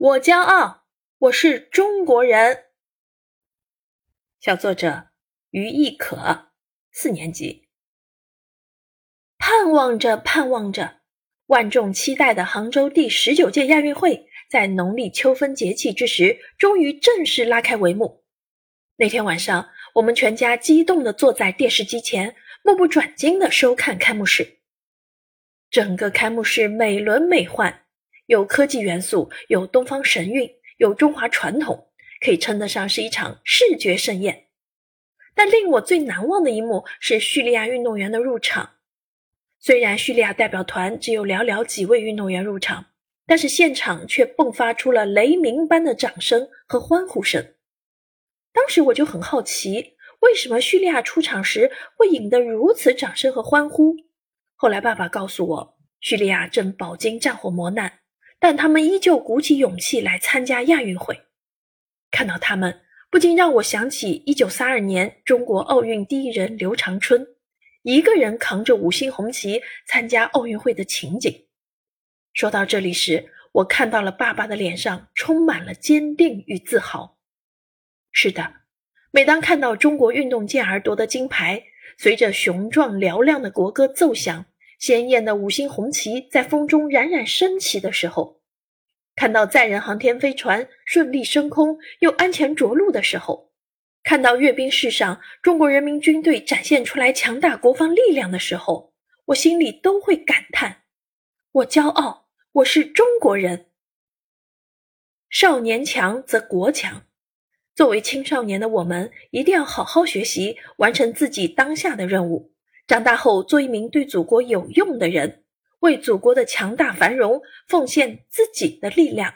我骄傲，我是中国人。小作者于亦可，四年级。盼望着，盼望着，万众期待的杭州第十九届亚运会，在农历秋分节气之时，终于正式拉开帷幕。那天晚上，我们全家激动地坐在电视机前，目不转睛地收看开幕式。整个开幕式美轮美奂。有科技元素，有东方神韵，有中华传统，可以称得上是一场视觉盛宴。但令我最难忘的一幕是叙利亚运动员的入场。虽然叙利亚代表团只有寥寥几位运动员入场，但是现场却迸发出了雷鸣般的掌声和欢呼声。当时我就很好奇，为什么叙利亚出场时会引得如此掌声和欢呼？后来爸爸告诉我，叙利亚正饱经战火磨难。但他们依旧鼓起勇气来参加亚运会，看到他们，不禁让我想起1932年中国奥运第一人刘长春，一个人扛着五星红旗参加奥运会的情景。说到这里时，我看到了爸爸的脸上充满了坚定与自豪。是的，每当看到中国运动健儿夺得金牌，随着雄壮嘹亮的国歌奏响。鲜艳的五星红旗在风中冉冉升起的时候，看到载人航天飞船顺利升空又安全着陆的时候，看到阅兵式上中国人民军队展现出来强大国防力量的时候，我心里都会感叹：我骄傲，我是中国人。少年强则国强，作为青少年的我们，一定要好好学习，完成自己当下的任务。长大后，做一名对祖国有用的人，为祖国的强大繁荣奉献自己的力量。